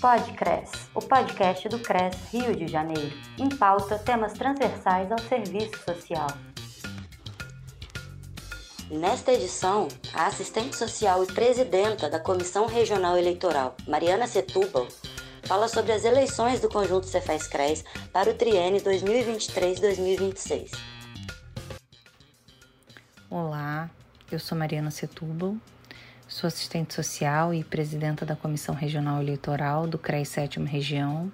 Podcres, o podcast do CRES Rio de Janeiro, em pauta temas transversais ao serviço social. Nesta edição, a assistente social e presidenta da Comissão Regional Eleitoral, Mariana Setúbal, fala sobre as eleições do conjunto Cefaz CRES para o triênio 2023-2026. Olá, eu sou Mariana Setúbal, Sou assistente social e presidenta da Comissão Regional Eleitoral do CREI 7 Região.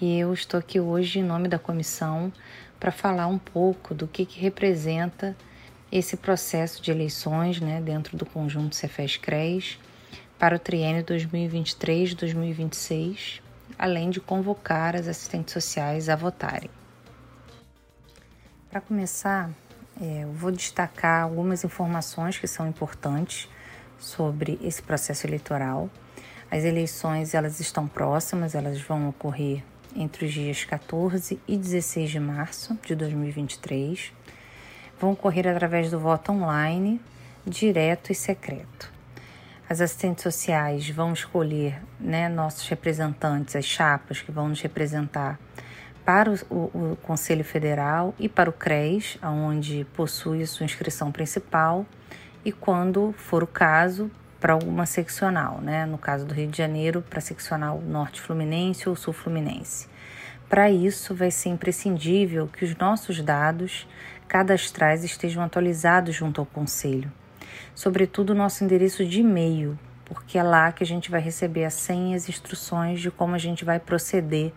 E eu estou aqui hoje em nome da comissão para falar um pouco do que, que representa esse processo de eleições né, dentro do conjunto Cefes CRES para o triênio 2023-2026, além de convocar as assistentes sociais a votarem. Para começar, é, eu vou destacar algumas informações que são importantes sobre esse processo eleitoral. As eleições elas estão próximas, elas vão ocorrer entre os dias 14 e 16 de março de 2023. Vão ocorrer através do voto online, direto e secreto. As assistentes sociais vão escolher né, nossos representantes, as chapas que vão nos representar para o, o, o Conselho Federal e para o CRES, onde possui sua inscrição principal e quando for o caso, para alguma seccional, né? No caso do Rio de Janeiro, para seccional Norte Fluminense ou Sul Fluminense. Para isso, vai ser imprescindível que os nossos dados cadastrais estejam atualizados junto ao Conselho, sobretudo o nosso endereço de e-mail, porque é lá que a gente vai receber as senhas e instruções de como a gente vai proceder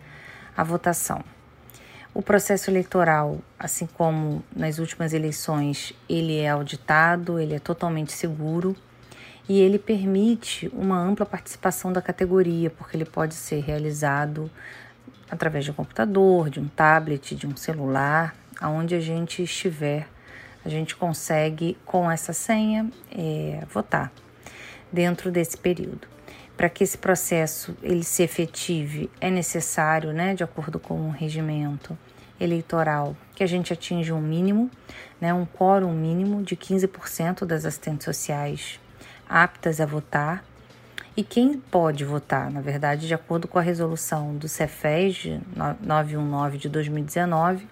à votação. O processo eleitoral, assim como nas últimas eleições, ele é auditado, ele é totalmente seguro e ele permite uma ampla participação da categoria, porque ele pode ser realizado através de um computador, de um tablet, de um celular, aonde a gente estiver, a gente consegue com essa senha é, votar dentro desse período para que esse processo ele se efetive, é necessário, né, de acordo com o regimento eleitoral, que a gente atinja um mínimo, né, um quórum mínimo de 15% das assistentes sociais aptas a votar. E quem pode votar, na verdade, de acordo com a resolução do Cefes 919 de 2019,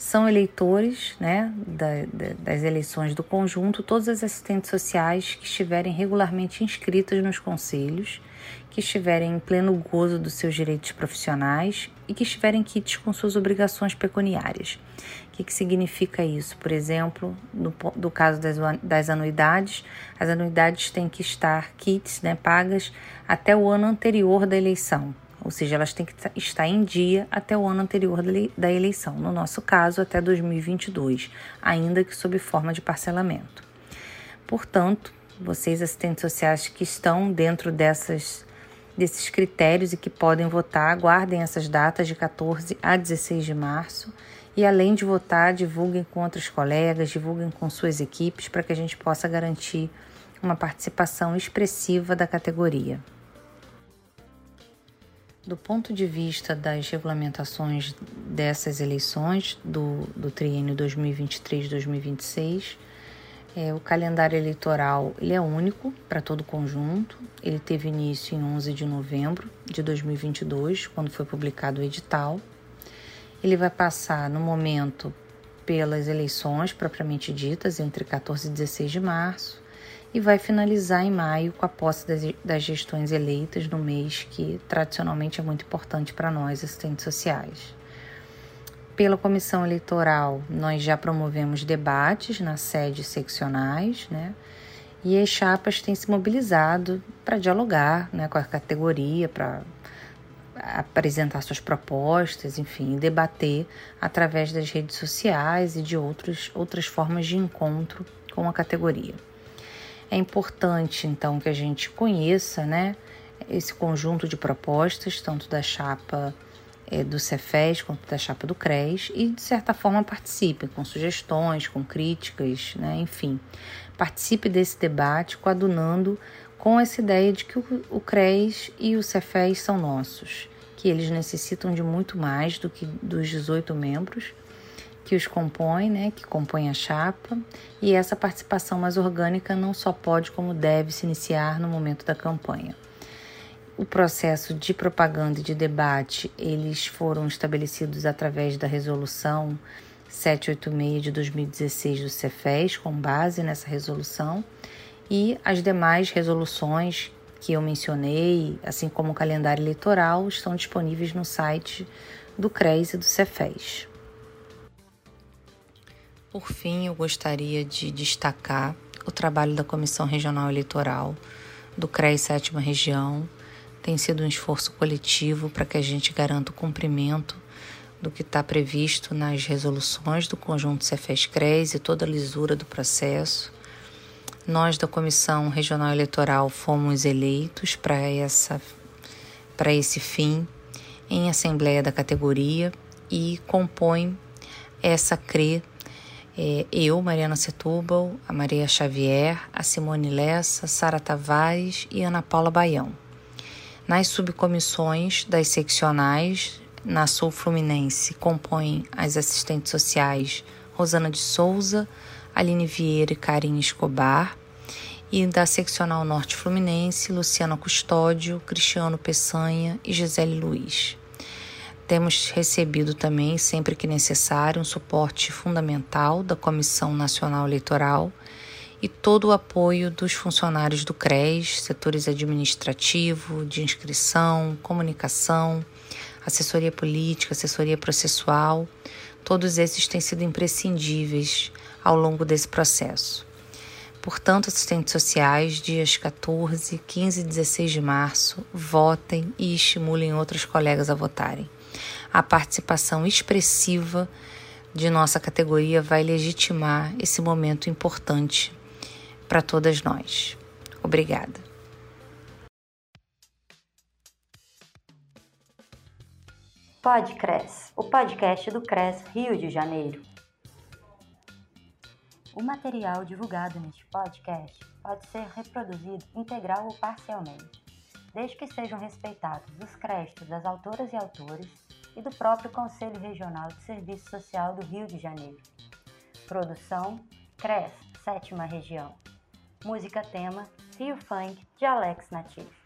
são eleitores né, da, da, das eleições do conjunto todas as assistentes sociais que estiverem regularmente inscritas nos conselhos, que estiverem em pleno gozo dos seus direitos profissionais e que estiverem quites com suas obrigações pecuniárias. O que, que significa isso? Por exemplo, no, no caso das, das anuidades, as anuidades têm que estar quites, né, pagas até o ano anterior da eleição ou seja, elas têm que estar em dia até o ano anterior da eleição, no nosso caso, até 2022, ainda que sob forma de parcelamento. Portanto, vocês, assistentes sociais que estão dentro dessas, desses critérios e que podem votar, guardem essas datas de 14 a 16 de março. E além de votar, divulguem com outros colegas, divulguem com suas equipes para que a gente possa garantir uma participação expressiva da categoria. Do ponto de vista das regulamentações dessas eleições do, do triênio 2023-2026, é, o calendário eleitoral ele é único para todo o conjunto. Ele teve início em 11 de novembro de 2022, quando foi publicado o edital. Ele vai passar no momento pelas eleições propriamente ditas, entre 14 e 16 de março, e vai finalizar em maio com a posse das, das gestões eleitas no mês que tradicionalmente é muito importante para nós, assistentes sociais. Pela comissão eleitoral, nós já promovemos debates nas sedes seccionais, né? E as chapas têm se mobilizado para dialogar né, com a categoria, para apresentar suas propostas, enfim, debater através das redes sociais e de outros, outras formas de encontro com a categoria. É importante, então, que a gente conheça né, esse conjunto de propostas, tanto da chapa é, do Cefes quanto da chapa do CRES, e, de certa forma, participe com sugestões, com críticas, né, enfim. Participe desse debate coadunando com essa ideia de que o, o CRES e o Cefes são nossos, que eles necessitam de muito mais do que dos 18 membros que os compõe, né, que compõe a chapa, e essa participação mais orgânica não só pode, como deve se iniciar no momento da campanha. o processo de propaganda e de debate, eles foram estabelecidos através da resolução 786 de 2016 do Cefes, com base nessa resolução, e as demais resoluções que eu mencionei, assim como o calendário eleitoral, estão disponíveis no site do CRES e do Cefes. Por fim, eu gostaria de destacar o trabalho da Comissão Regional Eleitoral do CRES Sétima Região. Tem sido um esforço coletivo para que a gente garanta o cumprimento do que está previsto nas resoluções do conjunto Cefes-CRES e toda a lisura do processo. Nós da Comissão Regional Eleitoral fomos eleitos para essa para esse fim em assembleia da categoria e compõe essa CRE é, eu, Mariana Setúbal, a Maria Xavier, a Simone Lessa, Sara Tavares e Ana Paula Baião. Nas subcomissões das seccionais na Sul Fluminense compõem as assistentes sociais Rosana de Souza, Aline Vieira e Karim Escobar, e da seccional Norte Fluminense, Luciana Custódio, Cristiano Peçanha e Gisele Luiz. Temos recebido também, sempre que necessário, um suporte fundamental da Comissão Nacional Eleitoral e todo o apoio dos funcionários do CRES, setores administrativo, de inscrição, comunicação, assessoria política, assessoria processual, todos esses têm sido imprescindíveis ao longo desse processo. Portanto, assistentes sociais, dias 14, 15 e 16 de março, votem e estimulem outros colegas a votarem. A participação expressiva de nossa categoria vai legitimar esse momento importante para todas nós. Obrigada. Podcres, o podcast do CRES Rio de Janeiro. O material divulgado neste podcast pode ser reproduzido integral ou parcialmente, desde que sejam respeitados os créditos das autoras e autores e do próprio Conselho Regional de Serviço Social do Rio de Janeiro. Produção CRES, Sétima Região. Música tema Rio Funk de Alex Natif.